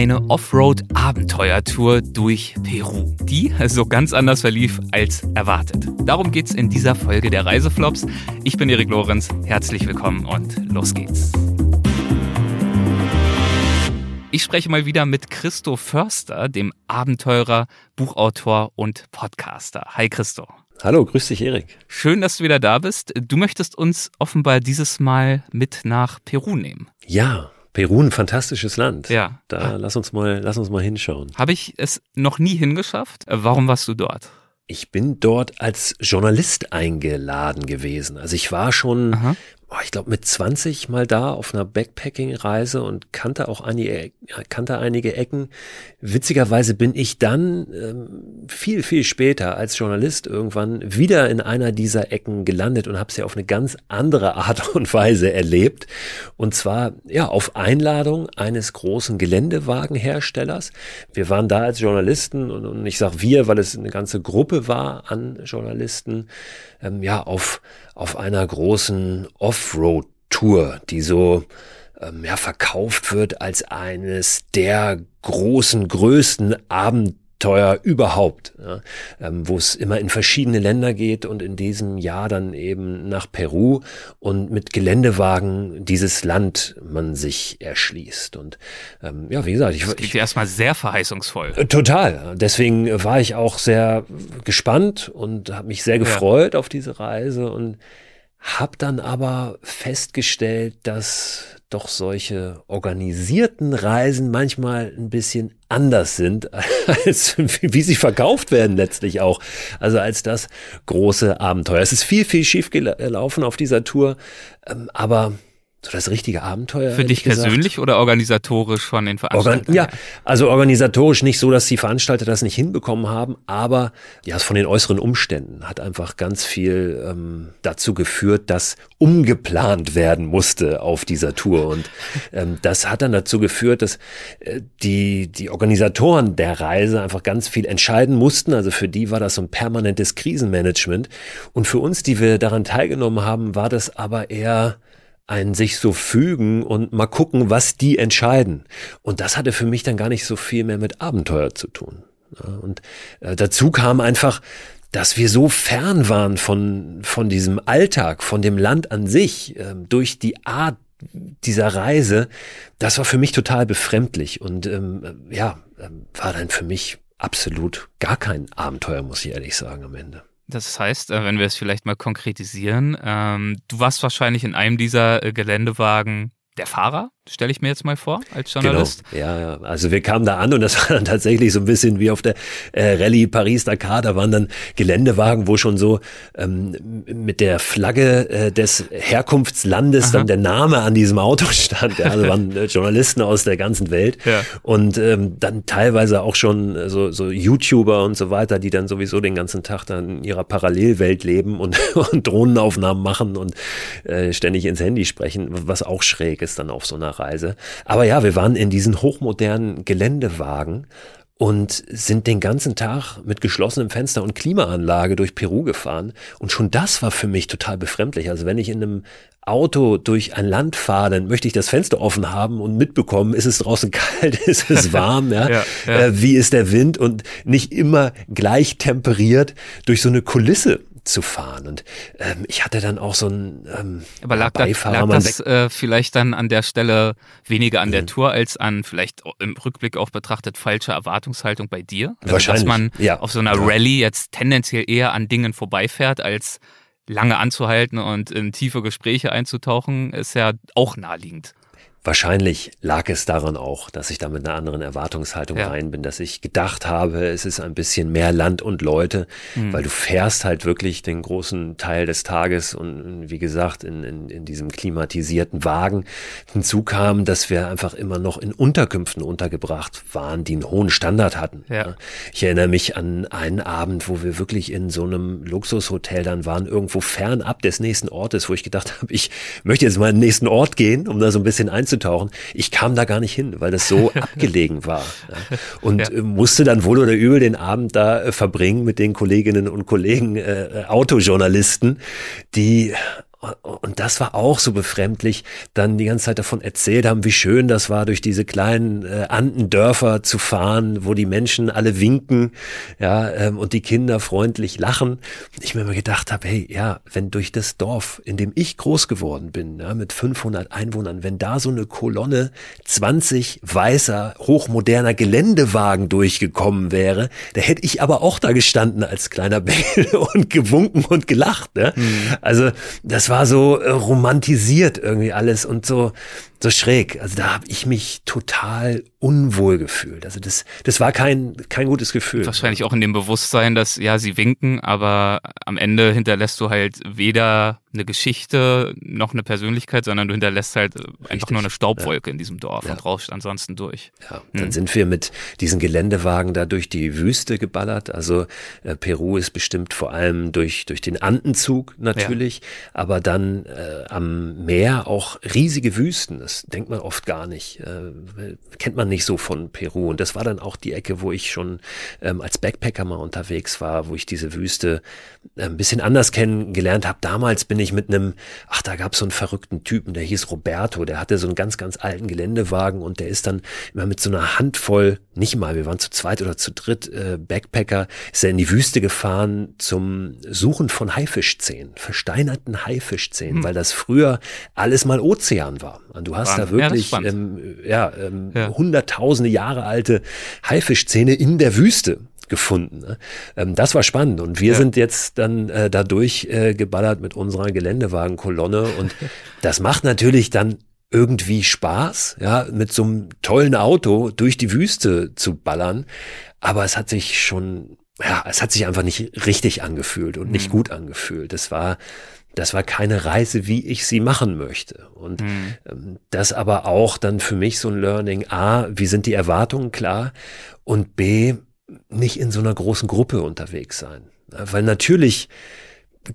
eine Offroad-Abenteuertour durch Peru, die so ganz anders verlief als erwartet. Darum geht's in dieser Folge der Reiseflops. Ich bin Erik Lorenz, herzlich willkommen und los geht's. Ich spreche mal wieder mit Christo Förster, dem Abenteurer, Buchautor und Podcaster. Hi Christo. Hallo, grüß dich, Erik. Schön, dass du wieder da bist. Du möchtest uns offenbar dieses Mal mit nach Peru nehmen. Ja, Peru ein fantastisches Land. Ja. Da lass uns mal, lass uns mal hinschauen. Habe ich es noch nie hingeschafft? Äh, warum warst du dort? Ich bin dort als Journalist eingeladen gewesen. Also ich war schon Aha oh, ich glaube, mit 20 mal da auf einer Backpacking-Reise und kannte auch einige, kannte einige Ecken. Witzigerweise bin ich dann ähm, viel, viel später als Journalist irgendwann wieder in einer dieser Ecken gelandet und habe sie auf eine ganz andere Art und Weise erlebt. Und zwar ja auf Einladung eines großen Geländewagenherstellers. Wir waren da als Journalisten und, und ich sage wir, weil es eine ganze Gruppe war an Journalisten, ähm, ja auf auf einer großen Offroad-Tour, die so ähm, ja, verkauft wird als eines der großen, größten Abenteuer überhaupt, ja, ähm, wo es immer in verschiedene Länder geht und in diesem Jahr dann eben nach Peru und mit Geländewagen dieses Land man sich erschließt. Und ähm, ja, wie gesagt, ich klingt erstmal sehr verheißungsvoll. Äh, total. Deswegen war ich auch sehr gespannt und habe mich sehr gefreut ja. auf diese Reise und hab dann aber festgestellt, dass doch solche organisierten Reisen manchmal ein bisschen anders sind, als wie sie verkauft werden letztlich auch. Also als das große Abenteuer. Es ist viel, viel schief gelaufen auf dieser Tour, ähm, aber so das richtige Abenteuer. Für dich persönlich oder organisatorisch von den Veranstaltern? Organ ja, also organisatorisch nicht so, dass die Veranstalter das nicht hinbekommen haben, aber ja, von den äußeren Umständen hat einfach ganz viel ähm, dazu geführt, dass umgeplant werden musste auf dieser Tour. Und ähm, das hat dann dazu geführt, dass äh, die, die Organisatoren der Reise einfach ganz viel entscheiden mussten. Also für die war das so ein permanentes Krisenmanagement. Und für uns, die wir daran teilgenommen haben, war das aber eher ein sich so fügen und mal gucken, was die entscheiden. Und das hatte für mich dann gar nicht so viel mehr mit Abenteuer zu tun. Und äh, dazu kam einfach, dass wir so fern waren von, von diesem Alltag, von dem Land an sich, äh, durch die Art dieser Reise, das war für mich total befremdlich und ähm, ja, ähm, war dann für mich absolut gar kein Abenteuer, muss ich ehrlich sagen, am Ende. Das heißt, äh, wenn wir es vielleicht mal konkretisieren, ähm, du warst wahrscheinlich in einem dieser äh, Geländewagen der Fahrer, stelle ich mir jetzt mal vor, als genau. Journalist. Genau. Ja, ja, also wir kamen da an und das war dann tatsächlich so ein bisschen wie auf der äh, Rallye Paris-Dakar, da waren dann Geländewagen, wo schon so ähm, mit der Flagge äh, des Herkunftslandes Aha. dann der Name an diesem Auto stand. Ja, also waren äh, Journalisten aus der ganzen Welt ja. und ähm, dann teilweise auch schon äh, so, so YouTuber und so weiter, die dann sowieso den ganzen Tag dann in ihrer Parallelwelt leben und, und Drohnenaufnahmen machen und äh, ständig ins Handy sprechen, was auch schräg ist dann auf so einer Reise. Aber ja, wir waren in diesen hochmodernen Geländewagen und sind den ganzen Tag mit geschlossenem Fenster und Klimaanlage durch Peru gefahren. Und schon das war für mich total befremdlich. Also wenn ich in einem Auto durch ein Land fahre, dann möchte ich das Fenster offen haben und mitbekommen, ist es draußen kalt, ist es warm, ja, ja, ja. Äh, wie ist der Wind und nicht immer gleich temperiert durch so eine Kulisse zu fahren. Und ähm, ich hatte dann auch so ein ähm, Aber lag, Beifahrer, lag das äh, vielleicht dann an der Stelle weniger an mhm. der Tour als an vielleicht im Rückblick auch betrachtet falsche Erwartungshaltung bei dir? Also, Wahrscheinlich. Dass man ja. auf so einer ja. Rallye jetzt tendenziell eher an Dingen vorbeifährt, als lange anzuhalten und in tiefe Gespräche einzutauchen, ist ja auch naheliegend. Wahrscheinlich lag es daran auch, dass ich da mit einer anderen Erwartungshaltung ja. rein bin, dass ich gedacht habe, es ist ein bisschen mehr Land und Leute, mhm. weil du fährst halt wirklich den großen Teil des Tages und wie gesagt in, in, in diesem klimatisierten Wagen. Hinzu kam, dass wir einfach immer noch in Unterkünften untergebracht waren, die einen hohen Standard hatten. Ja. Ich erinnere mich an einen Abend, wo wir wirklich in so einem Luxushotel dann waren, irgendwo fernab des nächsten Ortes, wo ich gedacht habe, ich möchte jetzt mal in den nächsten Ort gehen, um da so ein bisschen einzubauen einzutauchen. Ich kam da gar nicht hin, weil das so abgelegen war. Ja. Und ja. Äh, musste dann wohl oder übel den Abend da äh, verbringen mit den Kolleginnen und Kollegen, äh, Autojournalisten, die und das war auch so befremdlich, dann die ganze Zeit davon erzählt haben, wie schön das war, durch diese kleinen äh, Andendörfer zu fahren, wo die Menschen alle winken, ja, ähm, und die Kinder freundlich lachen. Ich mir immer gedacht habe, hey, ja, wenn durch das Dorf, in dem ich groß geworden bin, ja, mit 500 Einwohnern, wenn da so eine Kolonne 20 weißer, hochmoderner Geländewagen durchgekommen wäre, da hätte ich aber auch da gestanden als kleiner Bengel und gewunken und gelacht. Ne? Mhm. Also das war so äh, romantisiert irgendwie alles und so so schräg. Also da habe ich mich total unwohl gefühlt. Also das, das war kein, kein gutes Gefühl. Wahrscheinlich auch in dem Bewusstsein, dass ja, sie winken, aber am Ende hinterlässt du halt weder eine Geschichte noch eine Persönlichkeit, sondern du hinterlässt halt Richtig. einfach nur eine Staubwolke ja. in diesem Dorf ja. und rauschst ansonsten durch. Ja, dann hm. sind wir mit diesen Geländewagen da durch die Wüste geballert. Also äh, Peru ist bestimmt vor allem durch, durch den Andenzug natürlich, ja. aber dann äh, am Meer auch riesige Wüsten. Das denkt man oft gar nicht. Äh, kennt man nicht so von Peru. Und das war dann auch die Ecke, wo ich schon ähm, als Backpacker mal unterwegs war, wo ich diese Wüste äh, ein bisschen anders kennengelernt habe. Damals bin ich mit einem, ach, da gab es so einen verrückten Typen, der hieß Roberto, der hatte so einen ganz, ganz alten Geländewagen und der ist dann immer mit so einer Handvoll, nicht mal, wir waren zu zweit oder zu dritt äh, Backpacker, ist er in die Wüste gefahren zum Suchen von Haifischzähnen, versteinerten Haifischzähnen, hm. weil das früher alles mal Ozean war. Und du hast da wirklich ja, ähm, ja, ähm, ja. hunderttausende Jahre alte Haifischzähne in der Wüste gefunden. Ne? Ähm, das war spannend und wir ja. sind jetzt dann äh, dadurch äh, geballert mit unserer Geländewagenkolonne und das macht natürlich dann irgendwie Spaß, ja, mit so einem tollen Auto durch die Wüste zu ballern, aber es hat sich schon ja, es hat sich einfach nicht richtig angefühlt und nicht mhm. gut angefühlt. Es war das war keine Reise, wie ich sie machen möchte. Und mhm. Das aber auch dann für mich so ein Learning, A, wie sind die Erwartungen klar? Und B, nicht in so einer großen Gruppe unterwegs sein. Weil natürlich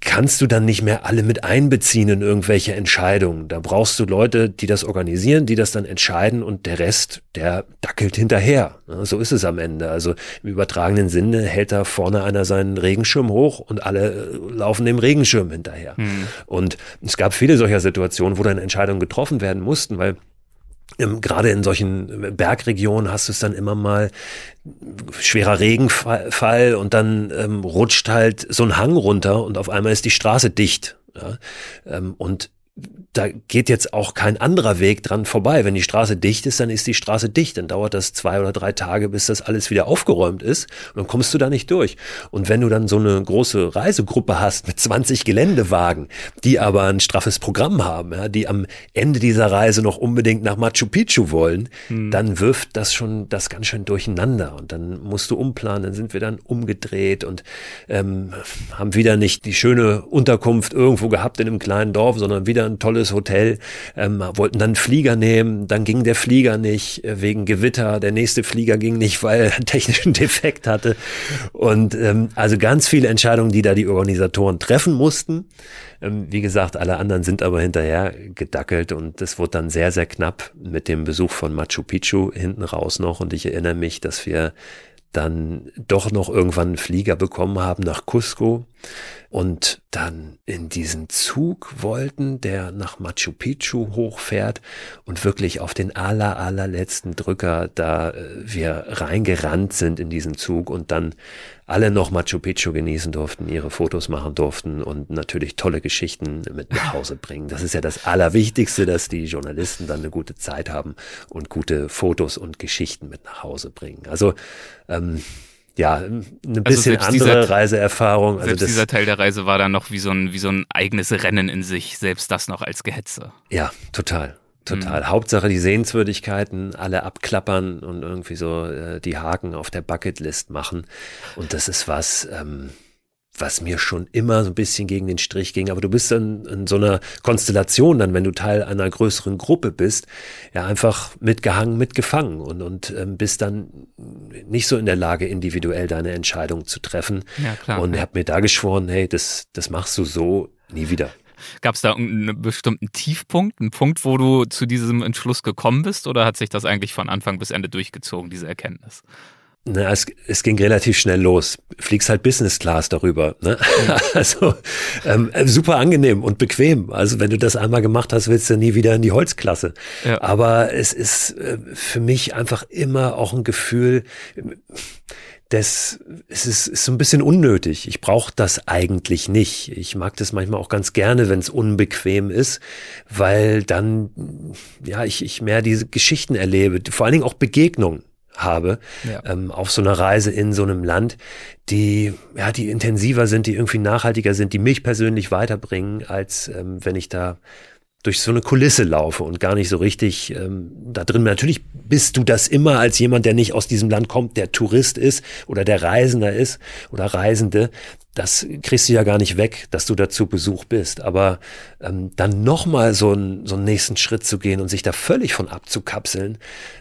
kannst du dann nicht mehr alle mit einbeziehen in irgendwelche Entscheidungen. Da brauchst du Leute, die das organisieren, die das dann entscheiden und der Rest, der dackelt hinterher. So ist es am Ende. Also im übertragenen Sinne hält da vorne einer seinen Regenschirm hoch und alle äh, laufen dem Regenschirm hinterher. Mhm. Und es gab viele solcher Situationen, wo dann Entscheidungen getroffen werden mussten, weil gerade in solchen Bergregionen hast du es dann immer mal schwerer Regenfall und dann ähm, rutscht halt so ein Hang runter und auf einmal ist die Straße dicht. Ja? Ähm, und da geht jetzt auch kein anderer Weg dran vorbei. Wenn die Straße dicht ist, dann ist die Straße dicht. Dann dauert das zwei oder drei Tage, bis das alles wieder aufgeräumt ist. Und dann kommst du da nicht durch. Und wenn du dann so eine große Reisegruppe hast mit 20 Geländewagen, die aber ein straffes Programm haben, ja, die am Ende dieser Reise noch unbedingt nach Machu Picchu wollen, hm. dann wirft das schon das ganz schön durcheinander. Und dann musst du umplanen. Dann sind wir dann umgedreht und ähm, haben wieder nicht die schöne Unterkunft irgendwo gehabt in einem kleinen Dorf, sondern wieder ein tolles tolles Hotel, ähm, wollten dann einen Flieger nehmen, dann ging der Flieger nicht äh, wegen Gewitter, der nächste Flieger ging nicht, weil er einen technischen Defekt hatte. Und ähm, also ganz viele Entscheidungen, die da die Organisatoren treffen mussten. Ähm, wie gesagt, alle anderen sind aber hinterher gedackelt und es wurde dann sehr, sehr knapp mit dem Besuch von Machu Picchu hinten raus noch. Und ich erinnere mich, dass wir dann doch noch irgendwann einen Flieger bekommen haben nach Cusco. Und dann in diesen Zug wollten, der nach Machu Picchu hochfährt und wirklich auf den aller, allerletzten Drücker da äh, wir reingerannt sind in diesen Zug und dann alle noch Machu Picchu genießen durften, ihre Fotos machen durften und natürlich tolle Geschichten mit nach Hause bringen. Das ist ja das Allerwichtigste, dass die Journalisten dann eine gute Zeit haben und gute Fotos und Geschichten mit nach Hause bringen. Also ähm, ja, eine also bisschen andere dieser, Reiseerfahrung. Also selbst dieser Teil der Reise war dann noch wie so, ein, wie so ein eigenes Rennen in sich, selbst das noch als Gehetze. Ja, total. Total. Mhm. Hauptsache die Sehenswürdigkeiten alle abklappern und irgendwie so äh, die Haken auf der Bucketlist machen. Und das ist was, ähm, was mir schon immer so ein bisschen gegen den Strich ging. Aber du bist dann in so einer Konstellation dann, wenn du Teil einer größeren Gruppe bist, ja einfach mitgehangen, mitgefangen und, und ähm, bist dann nicht so in der Lage, individuell deine Entscheidung zu treffen. Ja, klar. Und ja. habe mir da geschworen, hey, das, das machst du so nie wieder. Gab es da einen bestimmten Tiefpunkt, einen Punkt, wo du zu diesem Entschluss gekommen bist oder hat sich das eigentlich von Anfang bis Ende durchgezogen, diese Erkenntnis? Na, es, es ging relativ schnell los. Fliegst halt Business Class darüber. Ne? Mhm. Also ähm, super angenehm und bequem. Also wenn du das einmal gemacht hast, willst du nie wieder in die Holzklasse. Ja. Aber es ist äh, für mich einfach immer auch ein Gefühl, das es ist, ist so ein bisschen unnötig. Ich brauche das eigentlich nicht. Ich mag das manchmal auch ganz gerne, wenn es unbequem ist, weil dann ja ich, ich mehr diese Geschichten erlebe, vor allen Dingen auch Begegnungen habe ja. ähm, auf so einer Reise in so einem Land, die ja die intensiver sind, die irgendwie nachhaltiger sind, die mich persönlich weiterbringen, als ähm, wenn ich da durch so eine Kulisse laufe und gar nicht so richtig ähm, da drin. Natürlich bist du das immer als jemand, der nicht aus diesem Land kommt, der Tourist ist oder der Reisender ist oder Reisende. Das kriegst du ja gar nicht weg, dass du dazu Besuch bist. Aber ähm, dann nochmal so, ein, so einen nächsten Schritt zu gehen und sich da völlig von abzukapseln,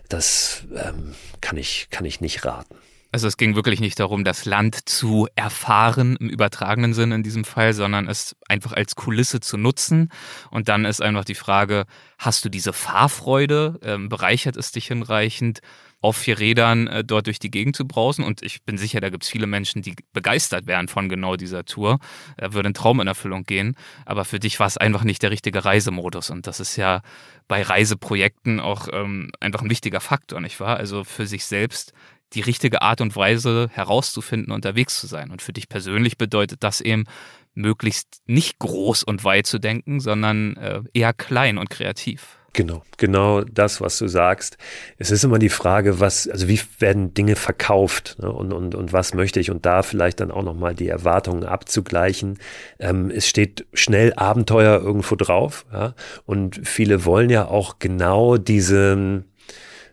das ähm, kann, ich, kann ich nicht raten. Also es ging wirklich nicht darum, das Land zu erfahren im übertragenen Sinn in diesem Fall, sondern es einfach als Kulisse zu nutzen. Und dann ist einfach die Frage, hast du diese Fahrfreude? Ähm, bereichert es dich hinreichend? auf vier Rädern äh, dort durch die Gegend zu brausen. Und ich bin sicher, da gibt es viele Menschen, die begeistert wären von genau dieser Tour. Da würde ein Traum in Erfüllung gehen. Aber für dich war es einfach nicht der richtige Reisemodus. Und das ist ja bei Reiseprojekten auch ähm, einfach ein wichtiger Faktor, nicht wahr? Also für sich selbst die richtige Art und Weise herauszufinden, unterwegs zu sein. Und für dich persönlich bedeutet das eben, möglichst nicht groß und weit zu denken, sondern äh, eher klein und kreativ. Genau, genau das, was du sagst. Es ist immer die Frage, was, also wie werden Dinge verkauft ne? und, und, und was möchte ich und da vielleicht dann auch nochmal die Erwartungen abzugleichen. Ähm, es steht schnell Abenteuer irgendwo drauf ja? und viele wollen ja auch genau diese,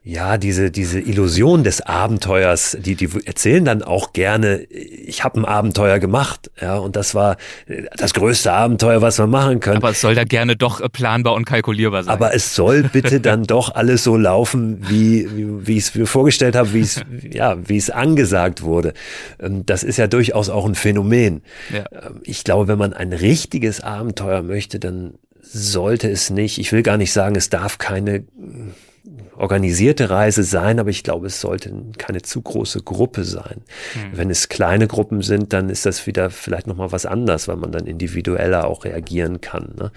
ja, diese, diese Illusion des Abenteuers, die, die erzählen dann auch gerne, ich habe ein Abenteuer gemacht, ja, und das war das größte Abenteuer, was man machen können. Aber es soll da gerne doch äh, planbar und kalkulierbar sein. Aber es soll bitte dann doch alles so laufen, wie, wie, wie ich es mir vorgestellt habe, wie es, ja, wie es angesagt wurde. Ähm, das ist ja durchaus auch ein Phänomen. Ja. Ähm, ich glaube, wenn man ein richtiges Abenteuer möchte, dann sollte es nicht, ich will gar nicht sagen, es darf keine organisierte Reise sein, aber ich glaube, es sollte keine zu große Gruppe sein. Mhm. Wenn es kleine Gruppen sind, dann ist das wieder vielleicht nochmal was anderes, weil man dann individueller auch reagieren kann ne?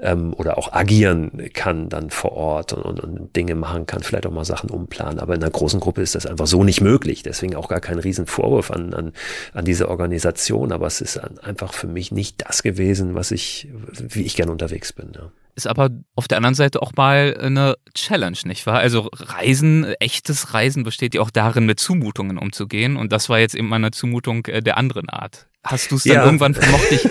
ähm, oder auch agieren kann dann vor Ort und, und, und, Dinge machen kann, vielleicht auch mal Sachen umplanen. Aber in einer großen Gruppe ist das einfach so nicht möglich. Deswegen auch gar kein Riesenvorwurf an, an, an diese Organisation, aber es ist einfach für mich nicht das gewesen, was ich, wie ich gern unterwegs bin. Ja ist aber auf der anderen Seite auch mal eine Challenge, nicht wahr? Also Reisen, echtes Reisen besteht ja auch darin, mit Zumutungen umzugehen. Und das war jetzt eben mal eine Zumutung äh, der anderen Art. Hast du es dann ja. irgendwann vermocht, dich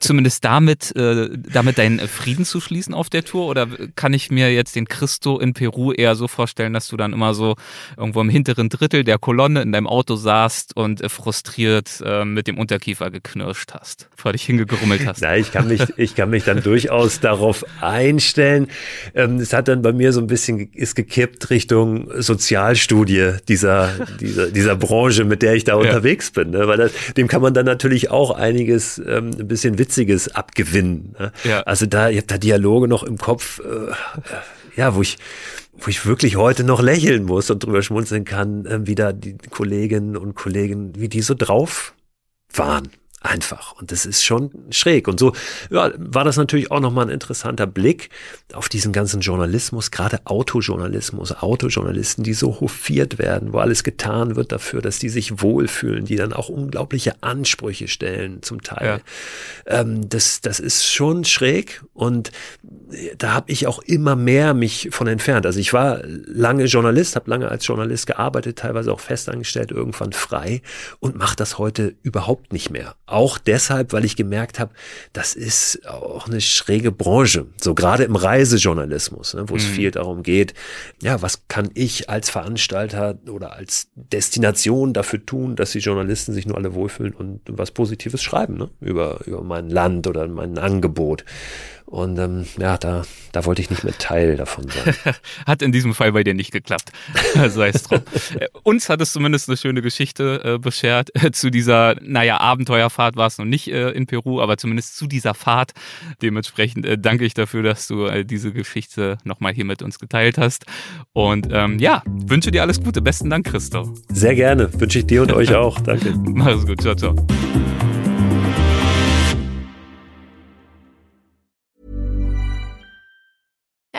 zumindest damit, äh, damit deinen Frieden zu schließen auf der Tour? Oder kann ich mir jetzt den Christo in Peru eher so vorstellen, dass du dann immer so irgendwo im hinteren Drittel der Kolonne in deinem Auto saßt und äh, frustriert äh, mit dem Unterkiefer geknirscht hast, vor dich hingegrummelt hast? Ja, ich kann mich, ich kann mich dann durchaus darauf einstellen. Ähm, es hat dann bei mir so ein bisschen ist gekippt Richtung Sozialstudie dieser, dieser, dieser Branche, mit der ich da ja. unterwegs bin. Ne? Weil das, dem kann man dann natürlich auch einiges ähm, ein bisschen Witziges abgewinnen. Ne? Ja. Also da, ihr habt da Dialoge noch im Kopf, äh, ja, wo ich, wo ich wirklich heute noch lächeln muss und drüber schmunzeln kann, äh, wie da die Kolleginnen und Kollegen, wie die so drauf waren einfach. Und das ist schon schräg. Und so ja, war das natürlich auch nochmal ein interessanter Blick auf diesen ganzen Journalismus, gerade Autojournalismus, Autojournalisten, die so hofiert werden, wo alles getan wird dafür, dass die sich wohlfühlen, die dann auch unglaubliche Ansprüche stellen zum Teil. Ja. Ähm, das, das ist schon schräg und da habe ich auch immer mehr mich von entfernt. Also ich war lange Journalist, habe lange als Journalist gearbeitet, teilweise auch festangestellt, irgendwann frei und mache das heute überhaupt nicht mehr. Auch deshalb, weil ich gemerkt habe, das ist auch eine schräge Branche. So gerade im Reisejournalismus, ne, wo mhm. es viel darum geht, ja, was kann ich als Veranstalter oder als Destination dafür tun, dass die Journalisten sich nur alle wohlfühlen und was Positives schreiben ne, über, über mein Land oder mein Angebot. Und ähm, ja, da, da wollte ich nicht mehr Teil davon sein. hat in diesem Fall bei dir nicht geklappt. Sei es drum. Äh, uns hat es zumindest eine schöne Geschichte äh, beschert. zu dieser, naja, Abenteuerfahrt war es noch nicht äh, in Peru, aber zumindest zu dieser Fahrt. Dementsprechend äh, danke ich dafür, dass du äh, diese Geschichte nochmal hier mit uns geteilt hast. Und ähm, ja, wünsche dir alles Gute. Besten Dank, Christoph. Sehr gerne. Wünsche ich dir und euch auch. Danke. Mach's gut. Ciao, ciao.